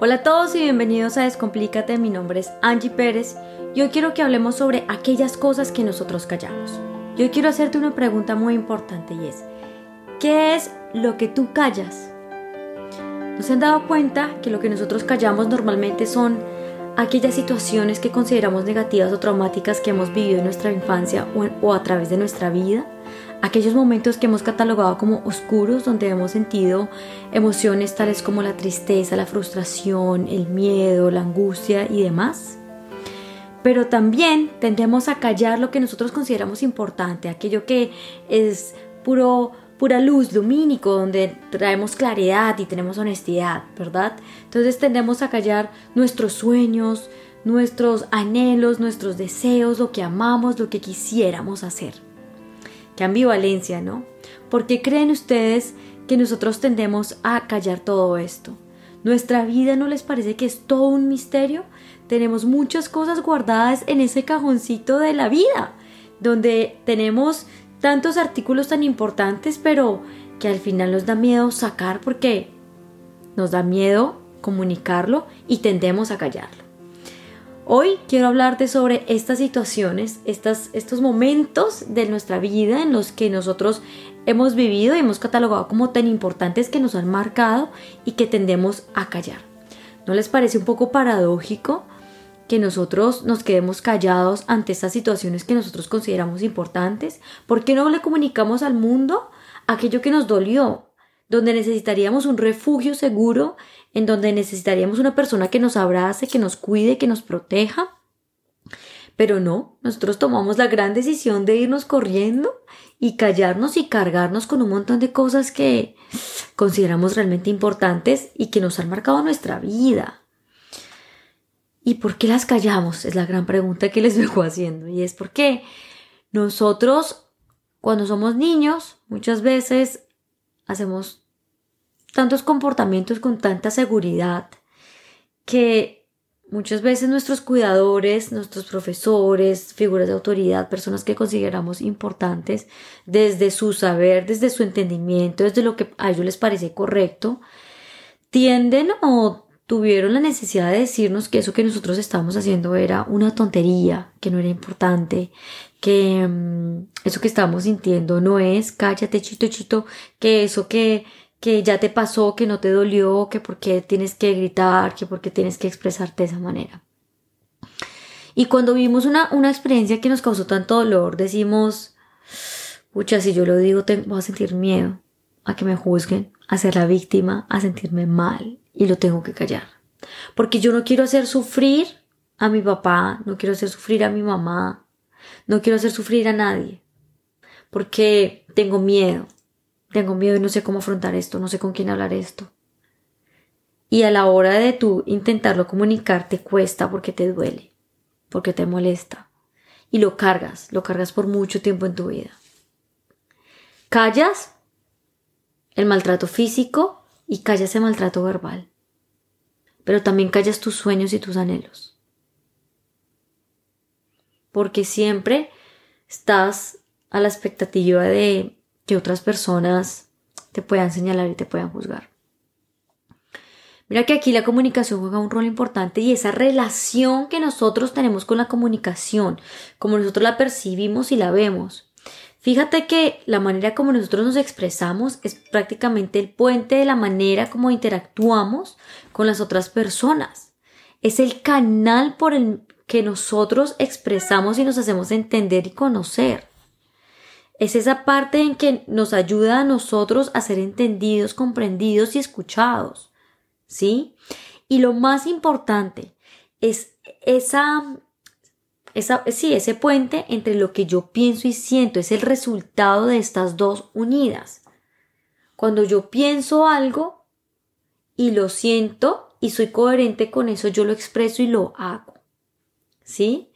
Hola a todos y bienvenidos a Descomplícate, mi nombre es Angie Pérez y hoy quiero que hablemos sobre aquellas cosas que nosotros callamos. Y hoy quiero hacerte una pregunta muy importante y es, ¿qué es lo que tú callas? ¿Nos han dado cuenta que lo que nosotros callamos normalmente son aquellas situaciones que consideramos negativas o traumáticas que hemos vivido en nuestra infancia o, a través de nuestra vida? Aquellos momentos que hemos catalogado como oscuros, donde hemos sentido emociones tales como la tristeza, la frustración, el miedo, la angustia y demás. Pero también tendemos a callar lo que nosotros consideramos importante, aquello que es puro pura luz, lumínico, donde traemos claridad y tenemos honestidad, ¿verdad? Entonces tendemos a callar nuestros sueños, nuestros anhelos, nuestros deseos, lo que amamos, lo que quisiéramos hacer. Qué ambivalencia, ¿no? ¿Por qué creen ustedes que nosotros tendemos a callar todo esto? ¿Nuestra vida no les parece que es todo un misterio? Tenemos muchas cosas guardadas en ese cajoncito de la vida, donde tenemos tantos artículos tan importantes, pero que al final nos da miedo sacar porque nos da miedo comunicarlo y tendemos a callarlo. Hoy quiero hablarte sobre estas situaciones, estos momentos de nuestra vida en los que nosotros hemos vivido y hemos catalogado como tan importantes que nos han marcado y que tendemos a callar. ¿No les parece un poco paradójico que nosotros nos quedemos callados ante estas situaciones que nosotros consideramos importantes? ¿Por qué no le comunicamos al mundo aquello que nos dolió? Donde necesitaríamos un refugio seguro en donde necesitaríamos una persona que nos abrace, que nos cuide, que nos proteja. Pero no, nosotros tomamos la gran decisión de irnos corriendo y callarnos y cargarnos con un montón de cosas que consideramos realmente importantes y que nos han marcado nuestra vida. ¿Y por qué las callamos? Es la gran pregunta que les vengo haciendo. Y es porque nosotros, cuando somos niños, muchas veces hacemos tantos comportamientos con tanta seguridad que muchas veces nuestros cuidadores, nuestros profesores, figuras de autoridad, personas que consideramos importantes, desde su saber, desde su entendimiento, desde lo que a ellos les parece correcto, tienden o tuvieron la necesidad de decirnos que eso que nosotros estábamos haciendo era una tontería, que no era importante, que mm, eso que estábamos sintiendo no es, cállate chito chito, que eso que que ya te pasó, que no te dolió, que por qué tienes que gritar, que por qué tienes que expresarte de esa manera. Y cuando vimos una, una experiencia que nos causó tanto dolor, decimos, pucha, si yo lo digo, voy a sentir miedo a que me juzguen, a ser la víctima, a sentirme mal, y lo tengo que callar. Porque yo no quiero hacer sufrir a mi papá, no quiero hacer sufrir a mi mamá, no quiero hacer sufrir a nadie, porque tengo miedo, tengo miedo y no sé cómo afrontar esto, no sé con quién hablar esto. Y a la hora de tú intentarlo comunicar te cuesta porque te duele, porque te molesta. Y lo cargas, lo cargas por mucho tiempo en tu vida. Callas el maltrato físico y callas el maltrato verbal. Pero también callas tus sueños y tus anhelos. Porque siempre estás a la expectativa de que otras personas te puedan señalar y te puedan juzgar. Mira que aquí la comunicación juega un rol importante y esa relación que nosotros tenemos con la comunicación, como nosotros la percibimos y la vemos. Fíjate que la manera como nosotros nos expresamos es prácticamente el puente de la manera como interactuamos con las otras personas. Es el canal por el que nosotros expresamos y nos hacemos entender y conocer. Es esa parte en que nos ayuda a nosotros a ser entendidos, comprendidos y escuchados. ¿Sí? Y lo más importante es esa, esa, sí, ese puente entre lo que yo pienso y siento, es el resultado de estas dos unidas. Cuando yo pienso algo y lo siento y soy coherente con eso, yo lo expreso y lo hago. ¿Sí?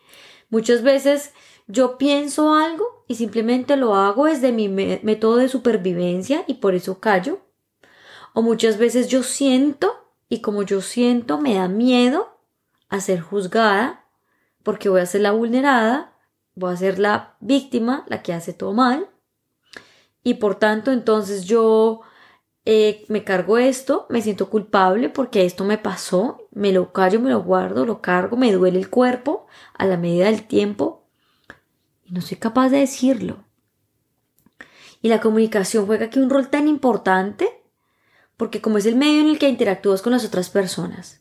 Muchas veces yo pienso algo y simplemente lo hago desde mi método de supervivencia y por eso callo. O muchas veces yo siento y como yo siento me da miedo a ser juzgada porque voy a ser la vulnerada, voy a ser la víctima, la que hace todo mal. Y por tanto entonces yo eh, me cargo esto, me siento culpable porque esto me pasó, me lo callo, me lo guardo, lo cargo, me duele el cuerpo a la medida del tiempo y no soy capaz de decirlo. Y la comunicación juega aquí un rol tan importante porque como es el medio en el que interactúas con las otras personas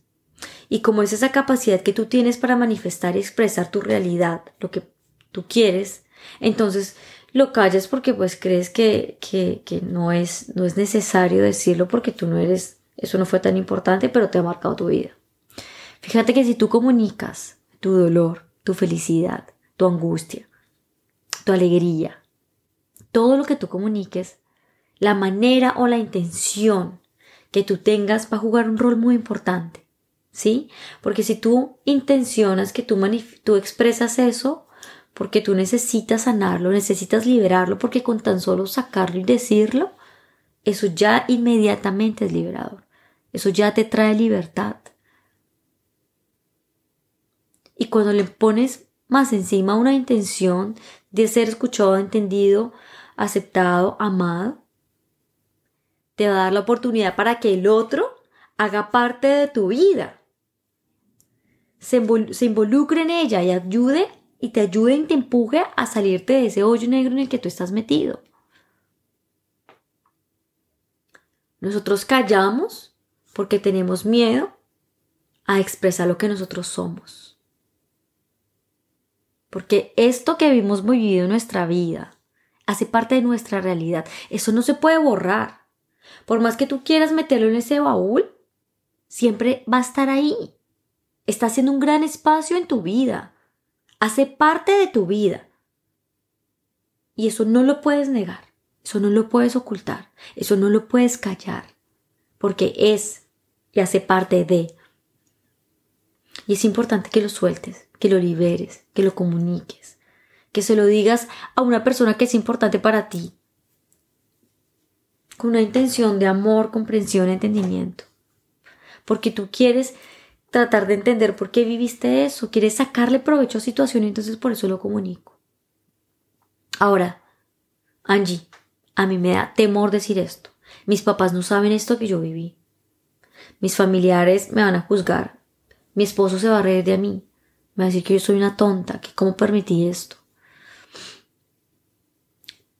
y como es esa capacidad que tú tienes para manifestar y expresar tu realidad, lo que tú quieres, entonces lo callas porque pues crees que, que, que no, es, no es necesario decirlo porque tú no eres, eso no fue tan importante, pero te ha marcado tu vida. Fíjate que si tú comunicas tu dolor, tu felicidad, tu angustia, tu alegría, todo lo que tú comuniques, la manera o la intención que tú tengas va a jugar un rol muy importante. ¿Sí? Porque si tú intencionas que tú, tú expresas eso, porque tú necesitas sanarlo, necesitas liberarlo, porque con tan solo sacarlo y decirlo, eso ya inmediatamente es liberador. Eso ya te trae libertad. Y cuando le pones más encima una intención de ser escuchado, entendido, aceptado, amado, te va a dar la oportunidad para que el otro haga parte de tu vida, se, involucre en ella y ayude y te ayude y te empuje a salirte de ese hoyo negro en el que tú estás metido. Nosotros callamos porque tenemos miedo a expresar lo que nosotros somos. Porque esto que hemos vivido en nuestra vida hace parte de nuestra realidad. Eso no se puede borrar. Por más que tú quieras meterlo en ese baúl, siempre va a estar ahí. Está haciendo un gran espacio en tu vida hace parte de tu vida. Y eso no lo puedes negar, eso no lo puedes ocultar, eso no lo puedes callar, porque es y hace parte de. Y es importante que lo sueltes, que lo liberes, que lo comuniques, que se lo digas a una persona que es importante para ti, con una intención de amor, comprensión, entendimiento. Porque tú quieres tratar de entender por qué viviste eso, quieres sacarle provecho a situación y entonces por eso lo comunico. Ahora, Angie, a mí me da temor decir esto. Mis papás no saben esto que yo viví. Mis familiares me van a juzgar. Mi esposo se va a reír de mí. Me va a decir que yo soy una tonta, que cómo permití esto.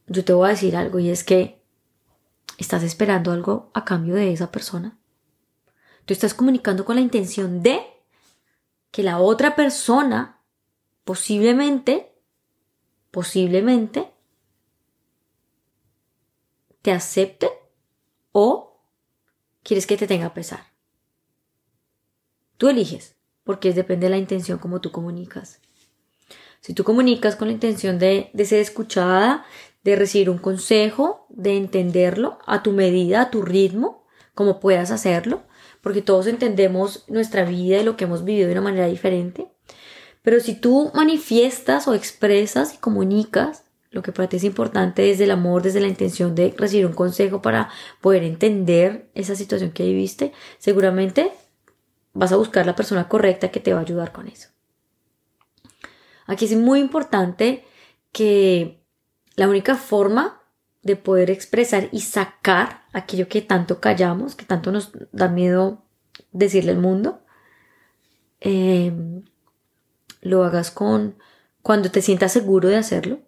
Yo te voy a decir algo y es que estás esperando algo a cambio de esa persona. Tú estás comunicando con la intención de que la otra persona posiblemente, posiblemente, te acepte o quieres que te tenga pesar. Tú eliges, porque depende de la intención como tú comunicas. Si tú comunicas con la intención de, de ser escuchada, de recibir un consejo, de entenderlo a tu medida, a tu ritmo, como puedas hacerlo, porque todos entendemos nuestra vida y lo que hemos vivido de una manera diferente. Pero si tú manifiestas o expresas y comunicas lo que para ti es importante desde el amor, desde la intención de recibir un consejo para poder entender esa situación que viviste, seguramente vas a buscar la persona correcta que te va a ayudar con eso. Aquí es muy importante que la única forma de poder expresar y sacar aquello que tanto callamos, que tanto nos da miedo decirle al mundo, em, lo hagas con cuando te sientas seguro de hacerlo,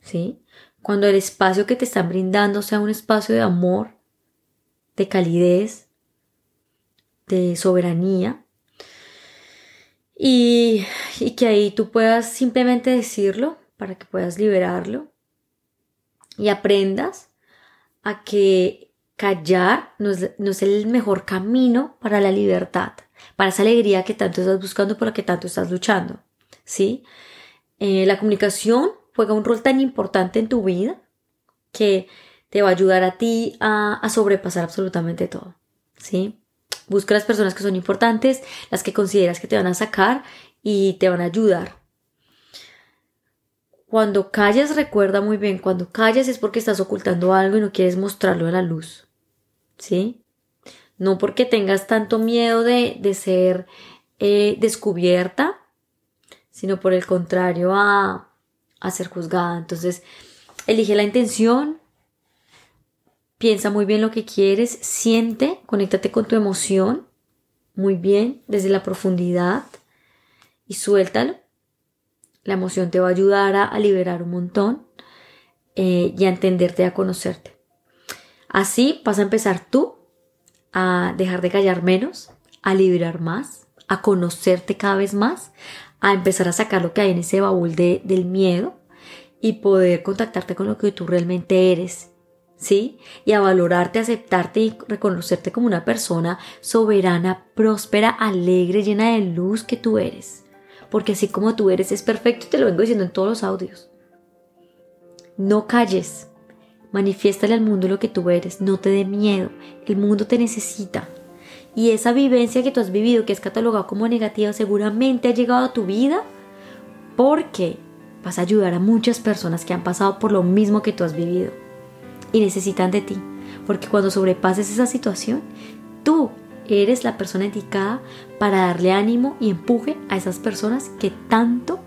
¿sí? Cuando el espacio que te están brindando sea un espacio de amor, de calidez, de soberanía, y, que ahí tú puedas simplemente decirlo para que puedas liberarlo y aprendas a que callar no es, el mejor camino para la libertad, para esa alegría que tanto estás buscando, por la que tanto estás luchando. ¿Sí? Eh, la comunicación juega un rol tan importante en tu vida que te va a ayudar a ti a, a sobrepasar absolutamente todo. ¿Sí? Busca las personas que son importantes, las que consideras que te van a sacar y te van a ayudar cuando callas, recuerda muy bien, cuando callas es porque estás ocultando algo y no quieres mostrarlo a la luz. ¿Sí? No porque tengas tanto miedo de, de ser eh, descubierta, sino por el contrario a, a ser juzgada. Entonces, elige la intención, piensa muy bien lo que quieres, siente, conéctate con tu emoción, muy bien, desde la profundidad y suéltalo. La emoción te va a ayudar a, liberar un montón eh, y a entenderte, a conocerte. Así vas a empezar tú a dejar de callar menos, a liberar más, a conocerte cada vez más, a empezar a sacar lo que hay en ese baúl de, del miedo y poder contactarte con lo que tú realmente eres, ¿sí? Y a valorarte, aceptarte y reconocerte como una persona soberana, próspera, alegre, llena de luz que tú eres. Porque así como tú eres es perfecto y te lo vengo diciendo en todos los audios. No calles, manifiéstale al mundo lo que tú eres, no te dé miedo, el mundo te necesita. Y esa vivencia que tú has vivido, que es catalogada como negativa, seguramente ha llegado a tu vida porque vas a ayudar a muchas personas que han pasado por lo mismo que tú has vivido y necesitan de ti. Porque cuando sobrepases esa situación, tú eres la persona indicada para darle ánimo y empuje a esas personas que tanto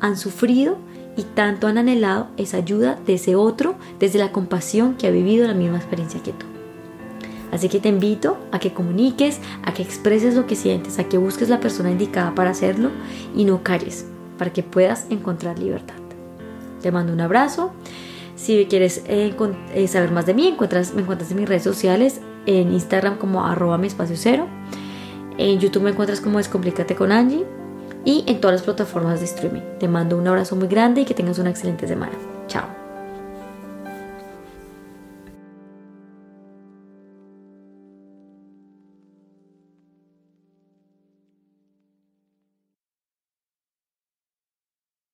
han sufrido y tanto han anhelado esa ayuda de ese otro desde la compasión que ha vivido la misma experiencia que tú. Así que te invito a que comuniques, a que expreses lo que sientes, a que busques la persona indicada para hacerlo y no calles, para que puedas encontrar libertad. Te mando un abrazo. Si quieres eh, eh, saber más de mí, me encuentras en mis redes sociales, en Instagram como arroba mi espacio cero, en YouTube me encuentras como Descomplícate con Angie y en todas las plataformas de streaming. Te mando un abrazo muy grande y que tengas una excelente semana.